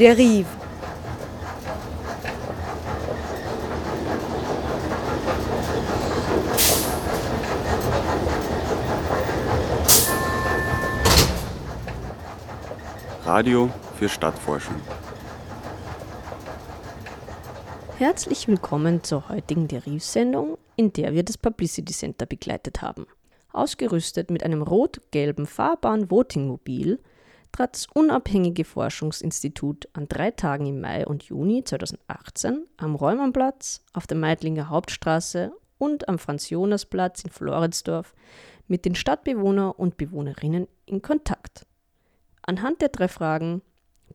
Derive. Radio für Stadtforschung. Herzlich willkommen zur heutigen Deriv-Sendung, in der wir das Publicity Center begleitet haben. Ausgerüstet mit einem rot-gelben fahrbaren Voting-Mobil trat das unabhängige Forschungsinstitut an drei Tagen im Mai und Juni 2018 am Räumannplatz, auf der Meidlinger Hauptstraße und am Franz-Jonas-Platz in Floridsdorf mit den Stadtbewohner und Bewohnerinnen in Kontakt. Anhand der drei Fragen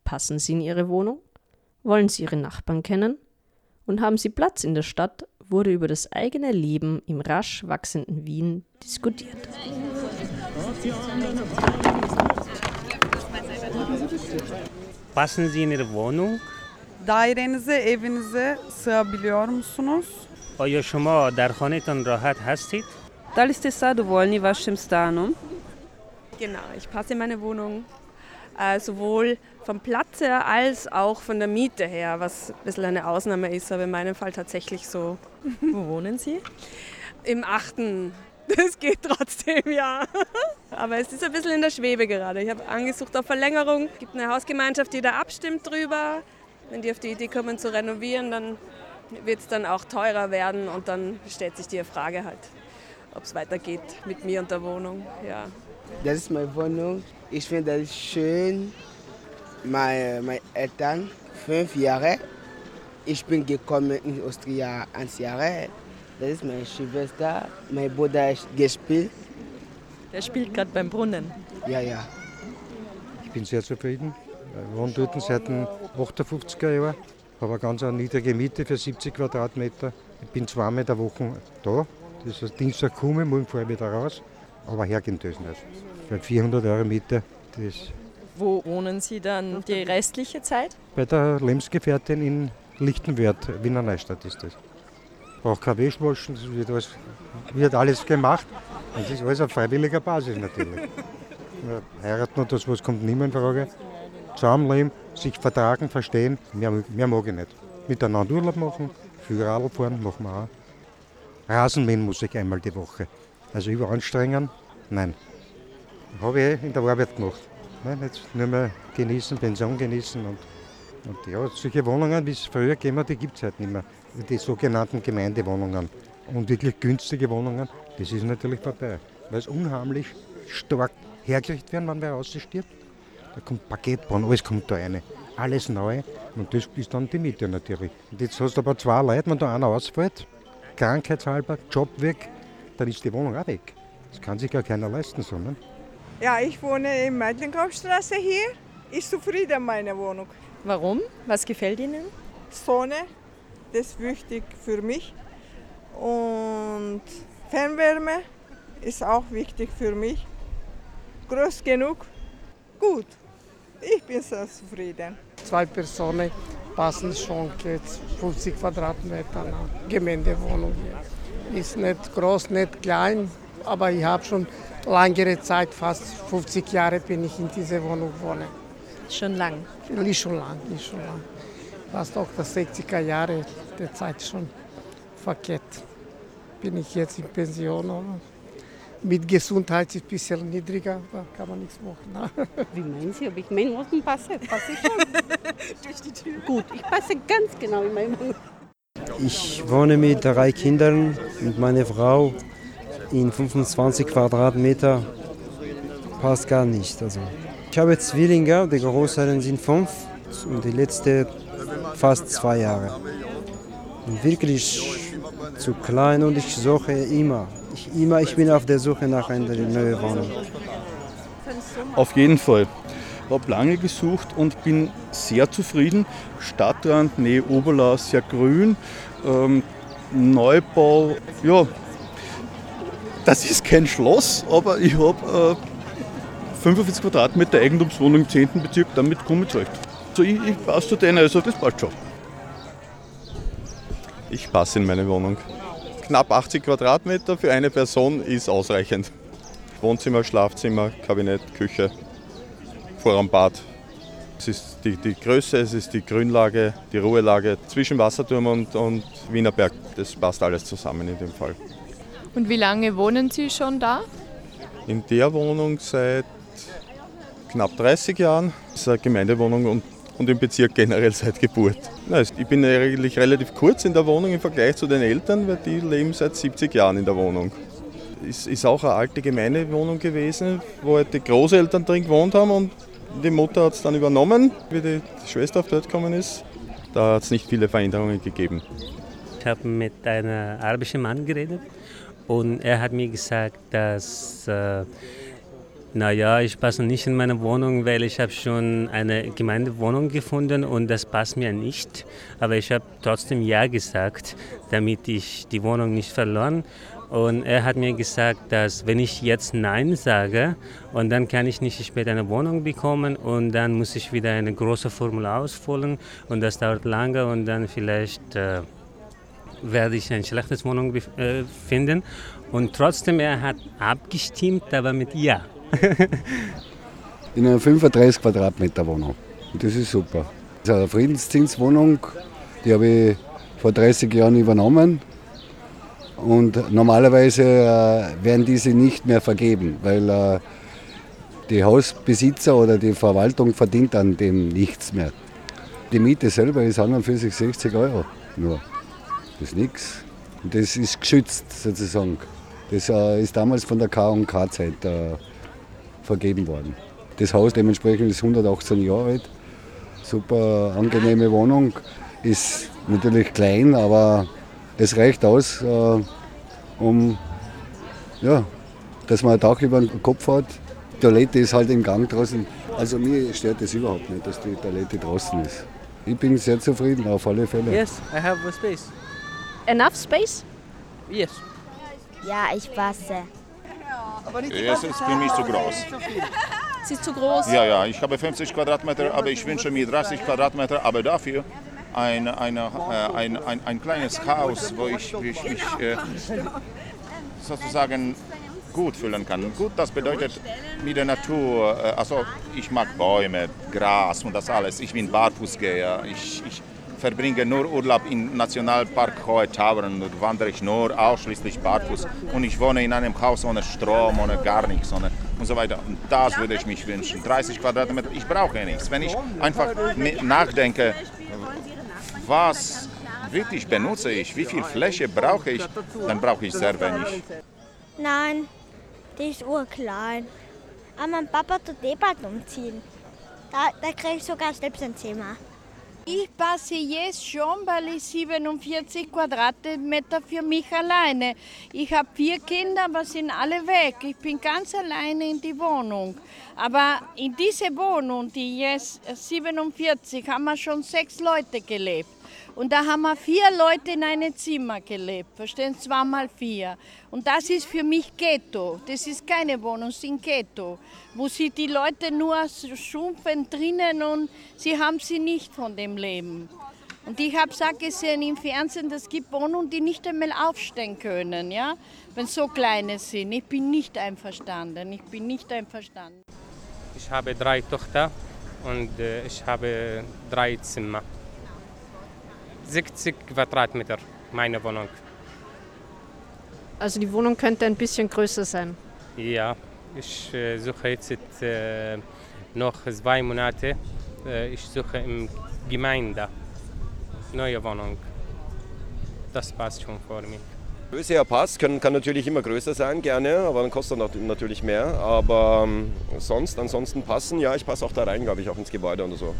passen Sie in Ihre Wohnung? Wollen Sie Ihre Nachbarn kennen? Und haben Sie Platz in der Stadt? wurde über das eigene Leben im rasch wachsenden Wien diskutiert. Passen Sie in Ihre Wohnung? Dairenize, evinize sığabiliyor musunuz? آیا شما در خانهتان راحت هستید؟ Dali ste zadovoljni vašim stanom? Genau, ich passe in meine Wohnung äh, sowohl vom Platz her als auch von der Miete her, was ein bisschen eine Ausnahme ist, aber in meinem Fall tatsächlich so. Wo wohnen Sie? Im achten. das geht trotzdem, ja. Aber es ist ein bisschen in der Schwebe gerade. Ich habe angesucht auf Verlängerung. Es gibt eine Hausgemeinschaft, die da abstimmt drüber. Wenn die auf die Idee kommen zu renovieren, dann wird es dann auch teurer werden und dann stellt sich die Frage halt, ob es weitergeht mit mir und der Wohnung. Ja. Das ist meine Wohnung. Ich finde das schön. Meine, meine Eltern, fünf Jahre. Ich bin gekommen in Austria eins Jahre. Das ist meine Schwester. Mein Bruder ist gespielt. Der spielt gerade beim Brunnen. Ja, ja. Ich bin sehr zufrieden. Ich wohne dort seit den 58er Jahren. Habe eine ganz niedrige Miete für 70 Quadratmeter. Ich bin zweimal der Woche da. Das ist Dienstag komme, morgen fahre ich wieder raus. Aber hergehen ich nicht. Für 400 Euro Miete, das Wo wohnen Sie dann die restliche Zeit? bei der Lebensgefährtin in Lichtenwert, Wiener Neustadt ist das. Braucht kein Wäschwaschen, das wird alles, wird alles gemacht. Das ist alles auf freiwilliger Basis natürlich. Heiraten und das was kommt niemand in Frage. Zusammenleben, sich vertragen, verstehen, mehr, mehr mag ich nicht. Miteinander Urlaub machen, viel Radl fahren, machen wir auch. Rasenmähen muss ich einmal die Woche. Also überanstrengen, nein. Habe ich in der Arbeit gemacht. Nein, jetzt nur mehr genießen, Pension genießen und, und ja, solche Wohnungen, wie es früher gegeben hat, die gibt es halt nicht mehr. Die sogenannten Gemeindewohnungen und wirklich günstige Wohnungen, das ist natürlich vorbei. Weil es unheimlich stark hergerichtet werden, wenn wer rausstirbt. Da kommt Paketbahn, alles kommt da rein. Alles neu und das ist dann die Miete natürlich. Und jetzt hast du aber zwei Leute, wenn da einer ausfällt, krankheitshalber, Job weg, dann ist die Wohnung auch weg. Das kann sich gar keiner leisten, so, ne? Ja, ich wohne in Meidlinghauptstraße hier. Ich zufrieden mit meiner Wohnung. Warum? Was gefällt Ihnen? Sonne, das ist wichtig für mich. Und Fernwärme ist auch wichtig für mich. Groß genug, gut. Ich bin sehr zufrieden. Zwei Personen passen schon jetzt 50 Quadratmeter nach Gemeindewohnung. Ist nicht groß, nicht klein, aber ich habe schon langere Zeit, fast 50 Jahre bin ich in dieser Wohnung wohne. Schon lang. Nicht schon lang, nicht schon lang. Fast auch das 60er Jahre der Zeit schon verkehrt. Bin ich jetzt in Pension. Mit Gesundheit ist es ein bisschen niedriger, da kann man nichts machen. ne? Wie meinen Sie, ob ich in meinen Wohnung passe? Passe ich schon. Durch die Tür. Gut, ich passe ganz genau in meine Wohnung. Ich wohne mit drei Kindern und meiner Frau in 25 Quadratmeter. Passt gar nicht. Also. Ich habe Zwillinge, die Großeltern sind fünf und die letzte fast zwei Jahre. Wirklich zu klein und ich suche immer. Ich, immer, ich bin auf der Suche nach einer neuen Wohnung. Auf jeden Fall. Ich habe lange gesucht und bin sehr zufrieden. Stadtrand, Nähe Oberla, sehr grün. Ähm, Neubau, ja, das ist kein Schloss, aber ich habe äh, 45 Quadratmeter Eigentumswohnung im 10. Bezirk, damit komme ich zurecht. Also ich, ich passe zu denen, also das passt schon. Ich passe in meine Wohnung. Knapp 80 Quadratmeter für eine Person ist ausreichend. Wohnzimmer, Schlafzimmer, Kabinett, Küche, Vorraumbad. Es ist die, die Größe, es ist die Grünlage, die Ruhelage zwischen Wasserturm und, und Wienerberg. Das passt alles zusammen in dem Fall. Und wie lange wohnen Sie schon da? In der Wohnung seit knapp 30 Jahren. Das ist eine Gemeindewohnung und, und im Bezirk generell seit Geburt. Ich bin eigentlich relativ kurz in der Wohnung im Vergleich zu den Eltern, weil die leben seit 70 Jahren in der Wohnung. Es ist auch eine alte Gemeindewohnung gewesen, wo halt die Großeltern drin gewohnt haben und die Mutter hat es dann übernommen, wie die Schwester auf dort gekommen ist. Da hat es nicht viele Veränderungen gegeben. Ich habe mit einem arabischen Mann geredet und er hat mir gesagt, dass äh, naja, ich passe nicht in meine Wohnung, weil ich habe schon eine Gemeindewohnung gefunden und das passt mir nicht. Aber ich habe trotzdem Ja gesagt, damit ich die Wohnung nicht verloren. Und er hat mir gesagt, dass wenn ich jetzt Nein sage, und dann kann ich nicht später eine Wohnung bekommen und dann muss ich wieder eine große Formular ausfüllen und das dauert lange und dann vielleicht äh, werde ich eine schlechte Wohnung äh, finden. Und trotzdem, er hat abgestimmt, aber mit Ja. In einer 35 Quadratmeter Wohnung. Das ist super. Das ist eine Friedensdienstwohnung, die habe ich vor 30 Jahren übernommen. Und normalerweise äh, werden diese nicht mehr vergeben, weil äh, die Hausbesitzer oder die Verwaltung verdient an dem nichts mehr. Die Miete selber ist an und für sich 60 Euro nur. Das ist nichts. Und das ist geschützt sozusagen. Das äh, ist damals von der K&K-Zeit vergeben worden. Das Haus dementsprechend ist 118 Jahre alt. Super angenehme Wohnung. Ist natürlich klein, aber es reicht aus, äh, um ja, dass man ein Dach über den Kopf hat. Die Toilette ist halt im Gang draußen. Also mir stört es überhaupt nicht, dass die Toilette draußen ist. Ich bin sehr zufrieden, auf alle Fälle. Yes, I have a space. Enough space? Yes. Ja, ich passe. Es ist für mich zu groß. Sie ist zu groß? Ja, ja, ich habe 50 Quadratmeter, aber ich wünsche mir 30 Quadratmeter, aber dafür ein, eine, äh, ein, ein, ein kleines Haus, wo ich, wo ich mich äh, sozusagen gut fühlen kann. Gut, das bedeutet mit der Natur, äh, also ich mag Bäume, Gras und das alles. Ich bin Barfußgeher. Ich, ich verbringe nur Urlaub im Nationalpark Hohe Tauern und wandere ich nur ausschließlich barfuß. Und ich wohne in einem Haus ohne Strom, ohne gar nichts ohne und so weiter. Und das würde ich mich wünschen. 30 Quadratmeter, ich brauche nichts. Wenn ich einfach nachdenke, was wirklich benutze ich, wie viel Fläche brauche ich, dann brauche ich sehr wenig. Nein, die ist urklein. Aber mein Papa tut eh bald umziehen. Da, da kriege ich sogar selbst ein Zimmer. Ich passe jetzt schon, weil ich 47 Quadratmeter für mich alleine. Ich habe vier Kinder, aber sind alle weg. Ich bin ganz alleine in die Wohnung. Aber in dieser Wohnung, die jetzt 47, haben wir schon sechs Leute gelebt. Und da haben wir vier Leute in einem Zimmer gelebt, verstehen? Zweimal vier. Und das ist für mich Ghetto. Das ist keine Wohnung, es ist Ghetto, wo sie die Leute nur schrumpfen drinnen und sie haben sie nicht von dem Leben. Und ich habe es gesehen im Fernsehen, es gibt Wohnungen, die nicht einmal aufstehen können, ja? wenn so kleine sind. Ich bin nicht einverstanden. Ich bin nicht einverstanden. Ich habe drei Töchter und äh, ich habe drei Zimmer. 60 Quadratmeter, meine Wohnung. Also die Wohnung könnte ein bisschen größer sein. Ja, ich äh, suche jetzt äh, noch zwei Monate. Äh, ich suche im Gemeinde neue Wohnung. Das passt schon für mich. Größe ja passt, kann, kann natürlich immer größer sein, gerne, aber dann kostet natürlich mehr. Aber ähm, sonst, ansonsten passen, ja, ich passe auch da rein, glaube ich, auch ins Gebäude und so.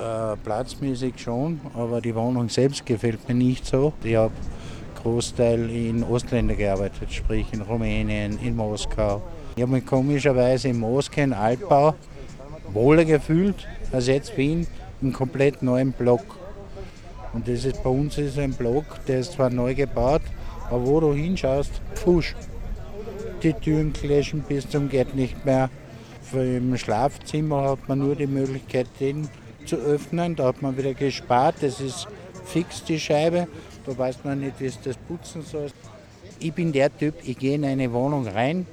Äh, platzmäßig schon, aber die Wohnung selbst gefällt mir nicht so. Ich habe Großteil in Ostländern gearbeitet, sprich in Rumänien, in Moskau. Ich habe mich komischerweise in Moskau, in Altbau, wohler gefühlt als jetzt Wien, im komplett neuen Block. Und das ist bei uns ist ein Block, der ist zwar neu gebaut, aber wo du hinschaust, pfusch. Die Türen kläschen bis zum geht nicht mehr. Im Schlafzimmer hat man nur die Möglichkeit, den zu öffnen. Da hat man wieder gespart. Das ist fix die Scheibe. Da weiß man nicht, wie es das putzen soll. Ich bin der Typ, ich gehe in eine Wohnung rein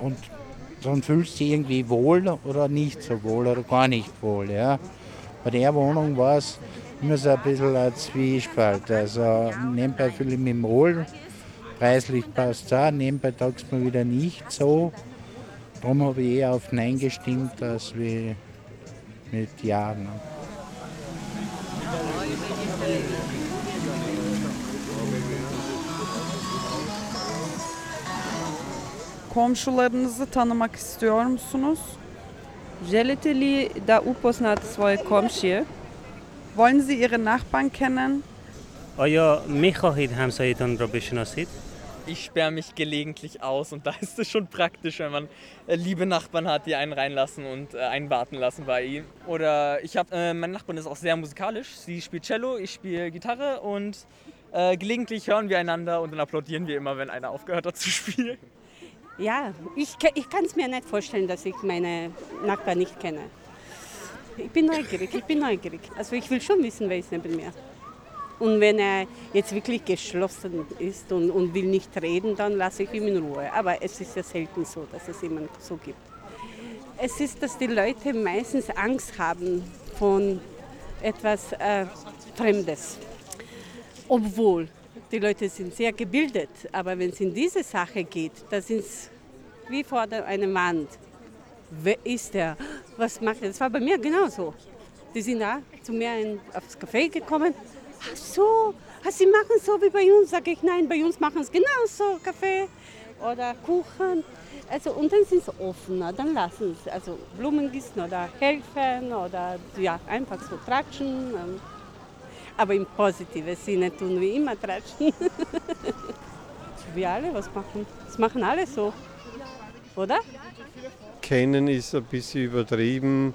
und dann fühlst du dich irgendwie wohl oder nicht so wohl oder gar nicht wohl. Ja. Bei der Wohnung war es immer so ein bisschen ein Zwiespalt. Also nebenbei fühle ich mich wohl, preislich passt es auch, nebenbei taugt es mir wieder nicht so. Darum habe ich eher auf Nein gestimmt, als wie mit Ja. Ne. Komşularınızı tanımak istiyor musunuz? Želite li da upoznate svoje komšije? Wollen Sie Ihre Nachbarn kennen? آیا می خواهید همسایتان را بشناسید؟ Ich sperre mich gelegentlich aus und da ist es schon praktisch, wenn man äh, liebe Nachbarn hat, die einen reinlassen und äh, einen warten lassen bei ihm. Oder ich habe, äh, meine Nachbarin ist auch sehr musikalisch. Sie spielt Cello, ich spiele Gitarre und äh, gelegentlich hören wir einander und dann applaudieren wir immer, wenn einer aufgehört hat zu spielen. Ja, ich, ich kann es mir nicht vorstellen, dass ich meine Nachbarn nicht kenne. Ich bin neugierig, ich bin neugierig. Also ich will schon wissen, wer ist neben mir. Und wenn er jetzt wirklich geschlossen ist und, und will nicht reden, dann lasse ich ihn in Ruhe. Aber es ist ja selten so, dass es jemanden so gibt. Es ist, dass die Leute meistens Angst haben von etwas äh, Fremdes. Obwohl die Leute sind sehr gebildet, aber wenn es in diese Sache geht, da sind es wie vor einer Wand. Wer ist der? Was macht er? Das war bei mir genauso. Die sind da zu mir in, aufs Café gekommen. Ach so, ach, Sie machen so wie bei uns. Sage ich, nein, bei uns machen es genauso, Kaffee oder Kuchen. Also, und dann sind sie offener, dann lassen sie also Blumen gießen oder helfen oder ja, einfach so tratschen. ähm. Aber im positiven Sinne tun wir immer tratschen. wir alle was machen. Das machen alle so, oder? Kennen ist ein bisschen übertrieben.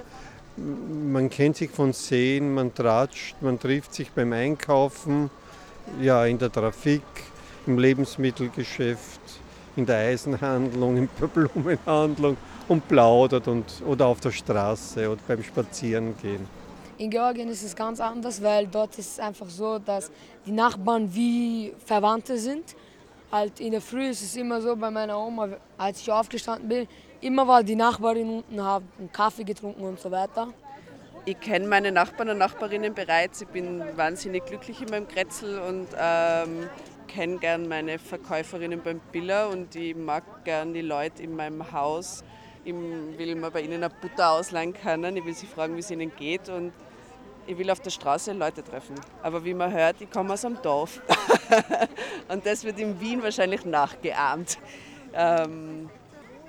Man kennt sich von Sehen, man tratscht, man trifft sich beim Einkaufen, ja, in der Trafik, im Lebensmittelgeschäft, in der Eisenhandlung, in der Blumenhandlung und plaudert und, oder auf der Straße oder beim Spazierengehen. In Georgien ist es ganz anders, weil dort ist es einfach so, dass die Nachbarn wie Verwandte sind. Halt in der Früh ist es immer so bei meiner Oma, als ich aufgestanden bin, immer war die Nachbarin unten, haben Kaffee getrunken und so weiter. Ich kenne meine Nachbarn und Nachbarinnen bereits. Ich bin wahnsinnig glücklich in meinem Grätzl und ähm, kenne gern meine Verkäuferinnen beim Biller und ich mag gern die Leute in meinem Haus. Ich will mal bei ihnen eine Butter ausleihen können. Ich will sie fragen, wie es ihnen geht und ich will auf der Straße Leute treffen. Aber wie man hört, ich komme aus dem Dorf. und das wird in Wien wahrscheinlich nachgeahmt. Ähm,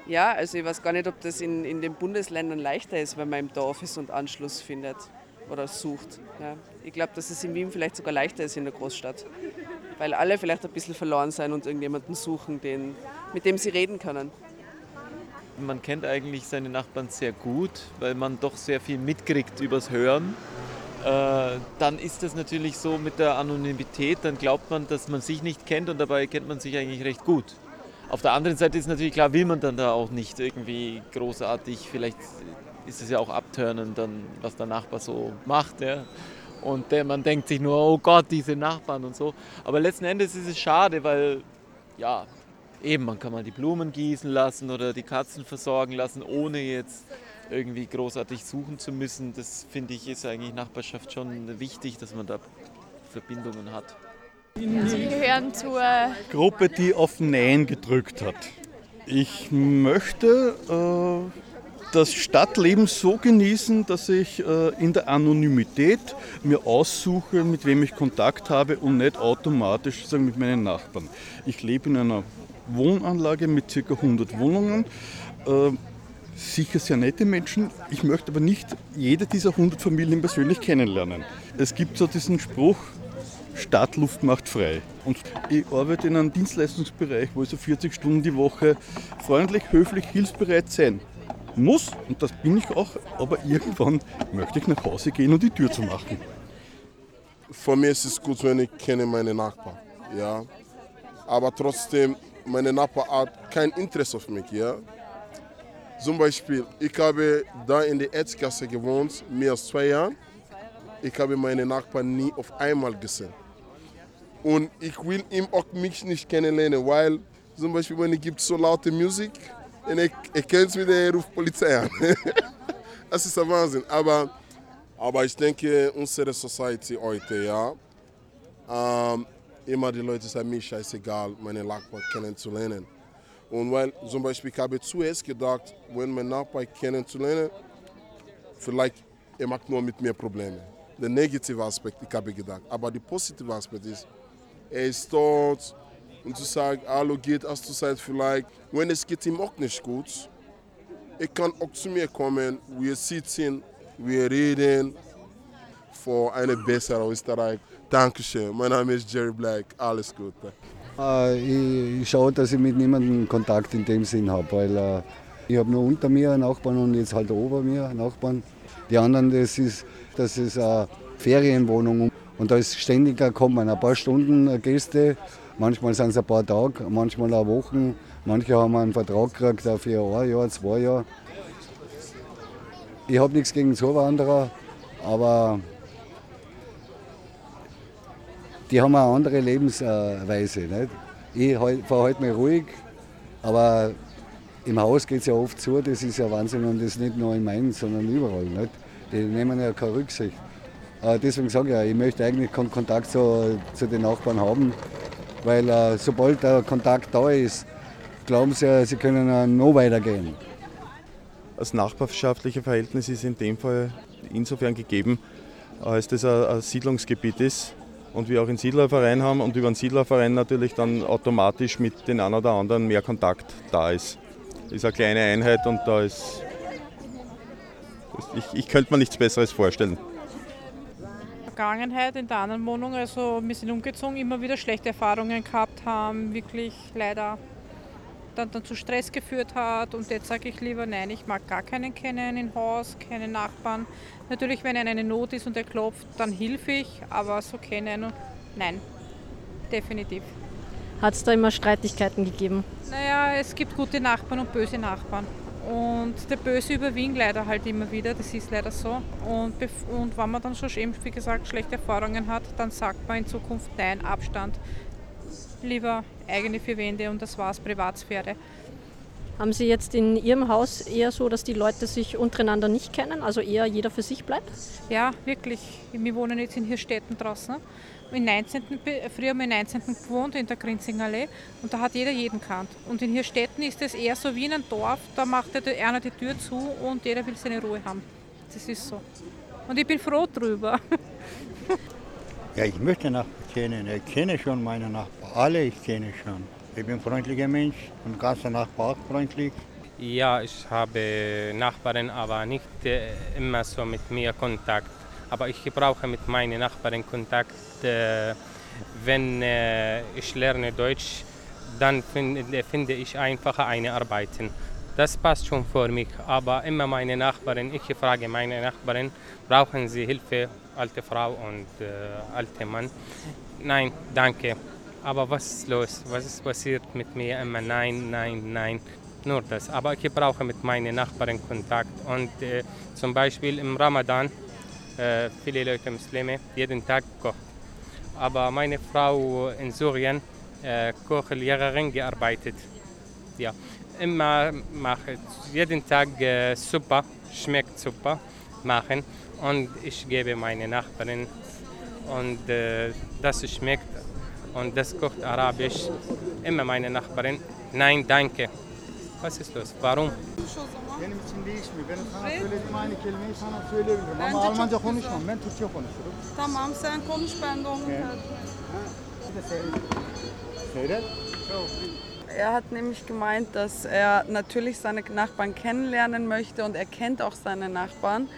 ja, also ich weiß gar nicht, ob das in, in den Bundesländern leichter ist, wenn man im Dorf ist und Anschluss findet oder sucht. Ja. Ich glaube, dass es in Wien vielleicht sogar leichter ist in der Großstadt, weil alle vielleicht ein bisschen verloren sein und irgendjemanden suchen, den, mit dem sie reden können. Man kennt eigentlich seine Nachbarn sehr gut, weil man doch sehr viel mitkriegt übers Hören. Äh, dann ist das natürlich so mit der Anonymität, dann glaubt man, dass man sich nicht kennt und dabei kennt man sich eigentlich recht gut. Auf der anderen Seite ist natürlich klar, will man dann da auch nicht irgendwie großartig, vielleicht ist es ja auch abtörnend, dann, was der Nachbar so macht. Ja. Und der, man denkt sich nur, oh Gott, diese Nachbarn und so. Aber letzten Endes ist es schade, weil, ja, eben, man kann mal die Blumen gießen lassen oder die Katzen versorgen lassen, ohne jetzt irgendwie großartig suchen zu müssen. Das finde ich ist eigentlich Nachbarschaft schon wichtig, dass man da Verbindungen hat. Sie gehören zur Gruppe, die auf Nein gedrückt hat. Ich möchte äh, das Stadtleben so genießen, dass ich äh, in der Anonymität mir aussuche, mit wem ich Kontakt habe und nicht automatisch sagen, mit meinen Nachbarn. Ich lebe in einer Wohnanlage mit ca. 100 Wohnungen. Äh, sicher sehr nette Menschen. Ich möchte aber nicht jede dieser 100 Familien persönlich kennenlernen. Es gibt so diesen Spruch, Stadtluft macht frei. Und ich arbeite in einem Dienstleistungsbereich, wo ich so 40 Stunden die Woche freundlich, höflich, hilfsbereit sein muss. Und das bin ich auch. Aber irgendwann möchte ich nach Hause gehen und die Tür zu machen. Für mich ist es gut, wenn ich kenne meine Nachbarn. Ja. Aber trotzdem, meine Nachbar hat kein Interesse auf mich. Ja. Zum Beispiel, ich habe da in der Erzgasse gewohnt, mehr als zwei Jahre. Ich habe meine Nachbarn nie auf einmal gesehen. Und ich will ihm auch mich nicht kennenlernen, weil zum Beispiel, wenn es gibt so laute Musik, und er, er kennt mich, der ruft Polizei an. das ist der Wahnsinn. Aber, aber ich denke, unsere Society heute, ja, ähm, immer die Leute sagen mir scheißegal, meine Nachbarn kennenzulernen. Und weil zum Beispiel, ich habe zuerst gedacht, wenn mein Nachbar kennenzulernen, vielleicht er macht nur mit mir Probleme. Der negative Aspekt, ich habe gedacht. Aber der positive Aspekt ist, er ist dort und zu sagen, hallo geht, hast du Zeit vielleicht, wenn es geht ihm auch nicht gut, er kann auch zu mir kommen, wir sitzen, wir reden für eine bessere Österreich. Dankeschön, mein Name ist Jerry Black, alles Gute. Äh, ich, schaue, dass ich mit niemandem Kontakt in dem Sinn habe, weil äh, ich habe nur unter mir einen Nachbarn und jetzt halt ober mir einen Nachbarn. Die anderen, das ist, das ist eine Ferienwohnung und da ist ständig kommen ein paar Stunden Gäste, manchmal sind es ein paar Tage, manchmal auch Wochen, manche haben einen Vertrag gekriegt für ein Jahr, zwei Jahre. Ich habe nichts gegen Zuwanderer, aber die haben eine andere Lebensweise. Nicht? Ich halt mal ruhig, aber im Haus geht es ja oft zu, das ist ja Wahnsinn und das nicht nur in Mainz, sondern überall. Nicht? Die nehmen ja keine Rücksicht. Äh, deswegen sage ich ja, ich möchte eigentlich keinen Kontakt zu, zu den Nachbarn haben, weil äh, sobald der Kontakt da ist, glauben sie, ja, sie können noch weitergehen. Das nachbarschaftliche Verhältnis ist in dem Fall insofern gegeben, als das ein, Siedlungsgebiet ist und wir auch einen Siedlerverein haben und über einen Siedlerverein natürlich dann automatisch mit den einen oder anderen mehr Kontakt da ist. Ist eine kleine Einheit und da ist. Ich, ich könnte mir nichts Besseres vorstellen. Vergangenheit in der anderen Wohnung, also wir sind umgezogen, immer wieder schlechte Erfahrungen gehabt haben, wirklich leider dann, dann zu Stress geführt hat. Und jetzt sage ich lieber, nein, ich mag gar keinen kennen im Haus, keine Nachbarn. Natürlich, wenn eine Not ist und er klopft, dann hilf ich, aber so kennen, nein, definitiv. Hat es da immer Streitigkeiten gegeben? Naja, es gibt gute Nachbarn und böse Nachbarn. Und der Böse überwiegt leider halt immer wieder, das ist leider so. Und, und wenn man dann schon eben, wie gesagt, schlechte Erfahrungen hat, dann sagt man in Zukunft Nein, Abstand. Lieber eigene vier Wände und das war's, Privatsphäre. Haben Sie jetzt in Ihrem Haus eher so, dass die Leute sich untereinander nicht kennen, also eher jeder für sich bleibt? Ja, wirklich. Wir wohnen jetzt in Hirstetten draußen. Im 19., früher haben wir im 19. gewohnt, in der Grinzingallee, und da hat jeder jeden kannt. Und in Hirstetten ist es eher so wie in einem Dorf, da macht einer die Tür zu und jeder will seine Ruhe haben. Das ist so. Und ich bin froh drüber. Ja, ich möchte Nachbarn kennen. Ich kenne schon meine Nachbarn. Alle ich kenne schon. Ich bin ein freundlicher Mensch und ganzer Nachbar auch freundlich. Ja, ich habe Nachbarn, aber nicht äh, immer so mit mir Kontakt. Aber ich brauche mit meinen Nachbarn Kontakt. Äh, wenn äh, ich lerne Deutsch, dann finde, finde ich einfacher eine Arbeiten. Das passt schon für mich. Aber immer meine Nachbarn, ich frage meine Nachbarn, brauchen sie Hilfe alte Frau und äh, alte Mann. Nein, danke. Aber was ist los? Was ist passiert mit mir? Immer nein, nein, nein. Nur das. Aber ich brauche mit meinen Nachbarn Kontakt. Und äh, zum Beispiel im Ramadan, äh, viele Leute Muslime, jeden Tag kocht. Aber meine Frau in Syrien, äh, Kochlehrerin, gearbeitet. Ja, immer mache jeden Tag äh, Suppe, schmeckt super machen und ich gebe meine Nachbarin und äh, das schmeckt und das kocht arabisch. Immer meine Nachbarin, nein, danke. Was ist los? Warum? Benim için değişmiyor. Benim sana söylediğim aynı kelimeyi sana söyleyebilirim. Ama Almanca konuşmam. Ben Türkçe konuşurum. Tamam sen konuş ben de onu Okay. Seyret. Er hat nämlich gemeint, dass er natürlich seine Nachbarn kennenlernen möchte und er kennt auch seine Nachbarn.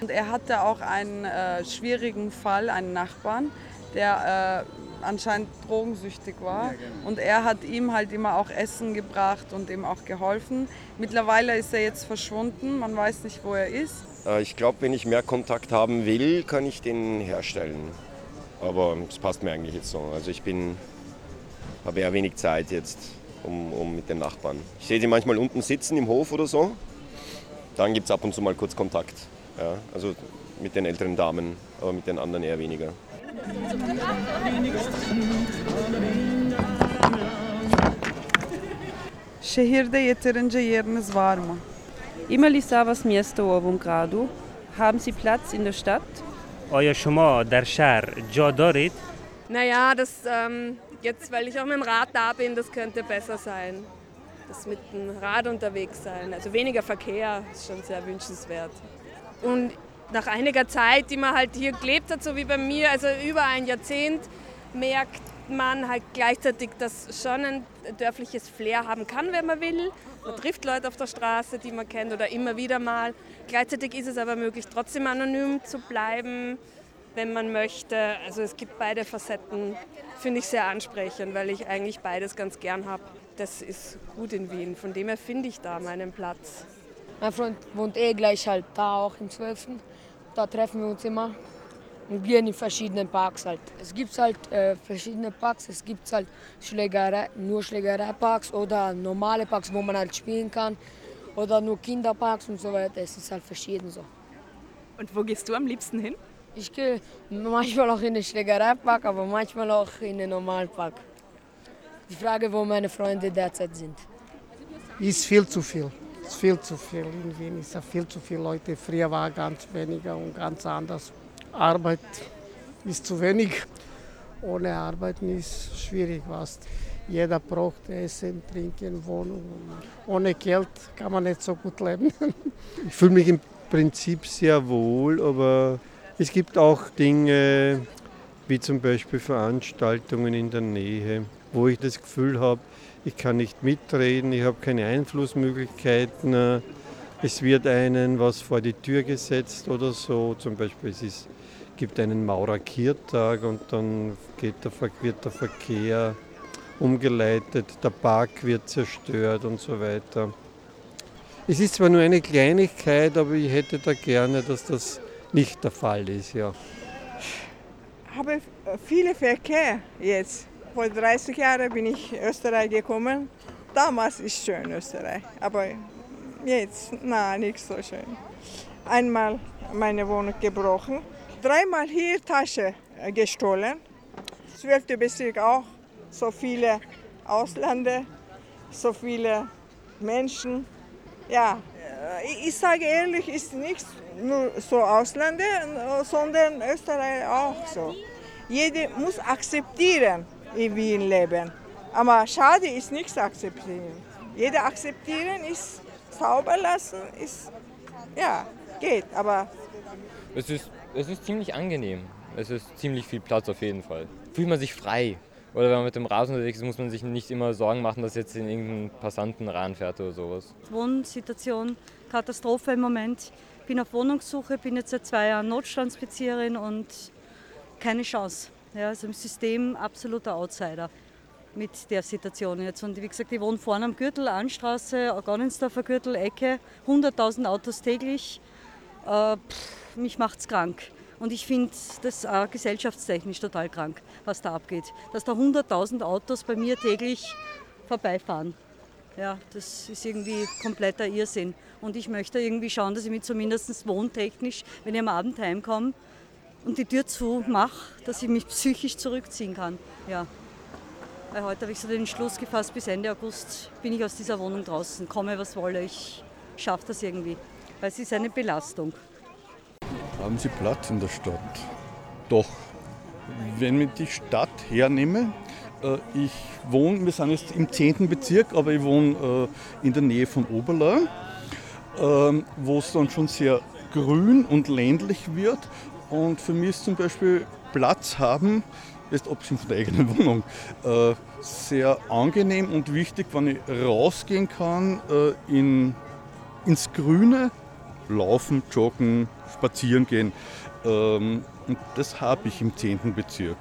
Und er hatte auch einen äh, schwierigen Fall, einen Nachbarn, der äh, anscheinend drogensüchtig war. Und er hat ihm halt immer auch Essen gebracht und ihm auch geholfen. Mittlerweile ist er jetzt verschwunden, man weiß nicht, wo er ist. Äh, Ich glaube, wenn ich mehr Kontakt haben will, kann ich den herstellen. Aber es passt mir eigentlich jetzt so. Also ich bin, habe eher wenig Zeit jetzt um, um mit den Nachbarn. Ich sehe sie manchmal unten sitzen im Hof oder so. Dann gibt es ab und zu mal kurz Kontakt. Ja, also mit den älteren Damen, aber mit den anderen eher weniger. Şehirde yeterince yeriniz var mı? Има ли са вас място? Haben Sie Platz in der Stadt? Euer Schumor, der Schar, Joe Dorit. Naja, das ähm, jetzt, weil ich auch mit dem Rad da bin, das könnte besser sein. Das mit dem Rad unterwegs sein, also weniger Verkehr ist schon sehr wünschenswert. Und nach einiger Zeit, die man halt hier gelebt hat, so wie bei mir, also über ein Jahrzehnt, merkt man halt gleichzeitig, dass schon ein dörfliches Flair haben kann, wenn man will. Man trifft Leute auf der Straße, die man kennt oder immer wieder mal. Gleichzeitig ist es aber möglich, trotzdem anonym zu bleiben, wenn man möchte. Also es gibt beide Facetten, finde ich sehr ansprechend, weil ich eigentlich beides ganz gern habe. Das ist gut in Wien. Von dem her finde ich da meinen Platz. Mein Freund wohnt eh gleich halt da auch im 12. Da treffen wir uns immer und gehen in verschiedenen Parks halt. Es gibt halt äh, verschiedene Parks. Es gibt halt Schlägerei, nur Schlägereiparks oder normale Parks, wo man halt spielen kann. Oder nur Kinderparks und so weiter. Es ist halt verschieden so. Und wo gehst du am liebsten hin? Ich gehe manchmal auch in den Schlägereipark, aber manchmal auch in den normalen Park. Die Frage, wo meine Freunde derzeit sind. Ist viel zu viel. Ist viel zu viel. In Wien ist ja viel zu viele Leute. Früher war ganz weniger und ganz anders. Arbeit ist zu wenig. Ohne Arbeiten ist schwierig was. Jeder braucht Essen, Trinken, Wohnung. Ohne Geld kann man nicht so gut leben. Ich fühle mich im Prinzip sehr wohl, aber es gibt auch Dinge, wie zum Beispiel Veranstaltungen in der Nähe, wo ich das Gefühl habe, ich kann nicht mitreden, ich habe keine Einflussmöglichkeiten. Es wird einen was vor die Tür gesetzt oder so. Zum Beispiel es ist, gibt einen Maurer-Kiertag und dann geht der, wird der Verkehr umgeleitet, der Park wird zerstört und so weiter. Es ist zwar nur eine Kleinigkeit, aber ich hätte da gerne, dass das nicht der Fall ist. Ja. habe viele Verkehr jetzt. Vor 30 Jahren bin ich in Österreich gekommen. Damals ist schön Österreich, aber jetzt, na, nicht so schön. Einmal meine Wohnung gebrochen, dreimal hier Tasche äh, gestohlen, zwölfte Bezirk auch, so viele Ausländer, so viele Menschen. Ja, äh, ich- sage ehrlich, ist nicht nur so Ausländer, sondern Österreich auch so. Jeder muss akzeptieren, in Wien leben. Aber schade ist nichts akzeptieren. Jeder akzeptieren ist sauber lassen, ist ja geht. Aber Es ist, es ist ziemlich angenehm. Es ist ziemlich viel Platz auf jeden Fall. Fühlt man sich frei. Oder wenn man mit dem Rad unterwegs ist, muss man sich nicht immer Sorgen machen, dass jetzt in irgendeinen Passanten ranfährt oder sowas. Wohnsituation, Katastrophe im Moment. Bin auf Wohnungssuche, bin jetzt seit zwei Jahren Notstandsbezieherin und keine Chance. Ja, also im System absoluter Outsider mit der Situation jetzt. Und wie gesagt, ich wohne vorne am Gürtel, Anstraße, Organensdorfer Gürtel, Ecke, 100.000 Autos täglich. Äh, pff, mich macht's krank. Und ich finde das auch gesellschaftstechnisch total krank, was da abgeht. Dass da 100.000 Autos bei mir täglich vorbeifahren. Ja, das ist irgendwie kompletter Irrsinn. Und ich möchte irgendwie schauen, dass ich mich zumindest wohntechnisch, wenn ich am Abend heimkomme und die Tür zu mache, dass ich mich psychisch zurückziehen kann. Ja. Weil heute habe ich so den Entschluss gefasst, bis Ende August bin ich aus dieser Wohnung draußen. Komme, was wolle, ich schaffe das irgendwie. Weil es ist eine Belastung. Haben Sie Platz in der Stadt? Doch. Wenn ich die Stadt hernehme, äh, ich wohne, wir sind jetzt im 10. Bezirk, aber ich wohne äh, in der Nähe von Oberla, ähm, wo es dann schon sehr grün und ländlich wird. Und für mich ist zum Beispiel Platz haben, jetzt abgesehen von der eigenen Wohnung, äh, sehr angenehm und wichtig, wenn ich rausgehen kann äh, in, ins Grüne, laufen, joggen, spazieren gehen. Ähm, und das habe ich im 10. Bezirk.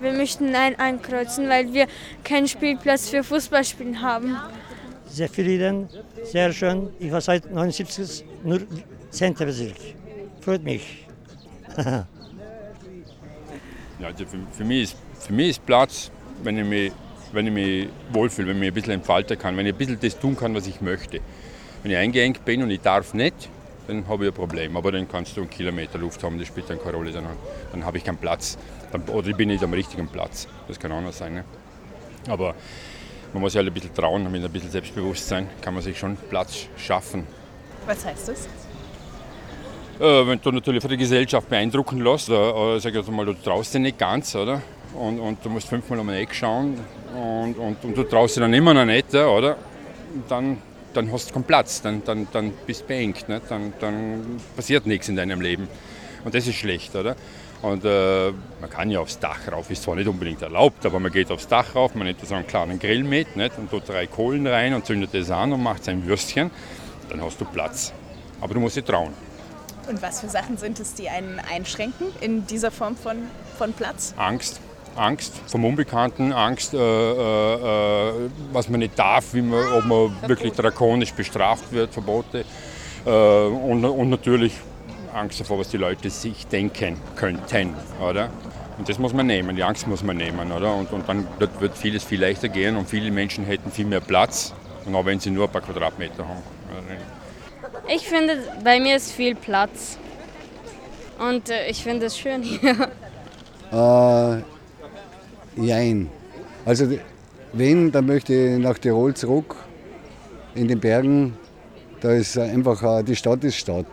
Wir möchten Nein ankreuzen, weil wir keinen Spielplatz für Fußballspielen haben. Sehr zufrieden, sehr schön. Ich war seit 79 nur 10. Bezirk. Freut mich. Ja, also für, für, mich ist, für mich ist Platz, wenn ich, mich, wenn ich mich wohlfühle, wenn ich mich ein bisschen entfalten kann, wenn ich ein bisschen das tun kann, was ich möchte. Wenn ich eingeengt bin und ich darf nicht, dann habe ich ein Problem. Aber dann kannst du einen Kilometer Luft haben, das spielt dann keine Rolle. Dann, dann habe ich keinen Platz. Dann, oder ich bin nicht am richtigen Platz. Das kann noch sein. Ne? Aber man muss sich halt ein bisschen trauen, mit ein bisschen Selbstbewusstsein kann man sich schon Platz schaffen. Was heißt das? Äh, wenn du natürlich von der Gesellschaft beeindrucken lässt, äh, äh, sag ich mal, du traust dich nicht ganz, oder? Und, und du musst fünfmal um den Eck schauen und, und, und du traust dich dann immer noch nicht, oder? Dann, dann hast du keinen Platz, dann, dann, dann bist du beengt, nicht? Dann, dann passiert nichts in deinem Leben. Und das ist schlecht, oder? Und äh, man kann ja aufs Dach rauf, ist zwar nicht unbedingt erlaubt, aber man geht aufs Dach rauf, man nimmt so einen kleinen Grill mit nicht? und tut drei Kohlen rein und zündet das an und macht sein Würstchen. Dann hast du Platz. Aber du musst dich trauen. Und was für Sachen sind es, die einen einschränken in dieser Form von, von Platz? Angst. Angst vom Unbekannten, Angst, äh, äh, was man nicht darf, wie man, ob man wirklich drakonisch bestraft wird, Verbote. Äh, und, und natürlich Angst davor, was die Leute sich denken könnten, oder? Und das muss man nehmen, die Angst muss man nehmen, oder? Und, und dann wird vieles viel leichter gehen und viele Menschen hätten viel mehr Platz, und auch wenn sie nur ein paar Quadratmeter haben. Ich finde, bei mir ist viel Platz. Und äh, ich finde es schön hier. Äh, jein. Also wenn, dann möchte ich nach Tirol zurück, in den Bergen. Da ist einfach, äh, die Stadt ist Stadt.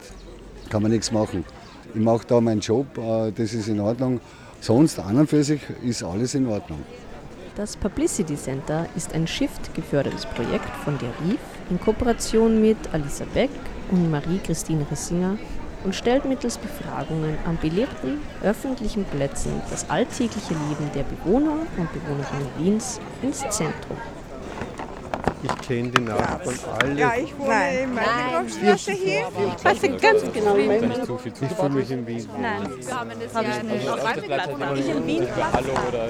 Kann man nichts machen. Ich mache da meinen Job, äh, das ist in Ordnung. Sonst an und für sich ist alles in Ordnung. Das Publicity Center ist ein Shift-gefördertes Projekt von der RIF in Kooperation mit Alisa Beck und Marie-Christine Rissinger und stellt mittels Befragungen an belebten öffentlichen Plätzen das alltägliche Leben der Bewohner und Bewohnerinnen Wiens ins Zentrum. Ich kenne die Nachbarn alle. Ja, ich wohne Nein. in Meilenstraße hier. Ich weiß ganz genau, Ich Wien. fühle mich in Wien. Nein, wir haben das Hab ja ich eine nicht. Schreibeplatz. Ich in Wien. Hallo oder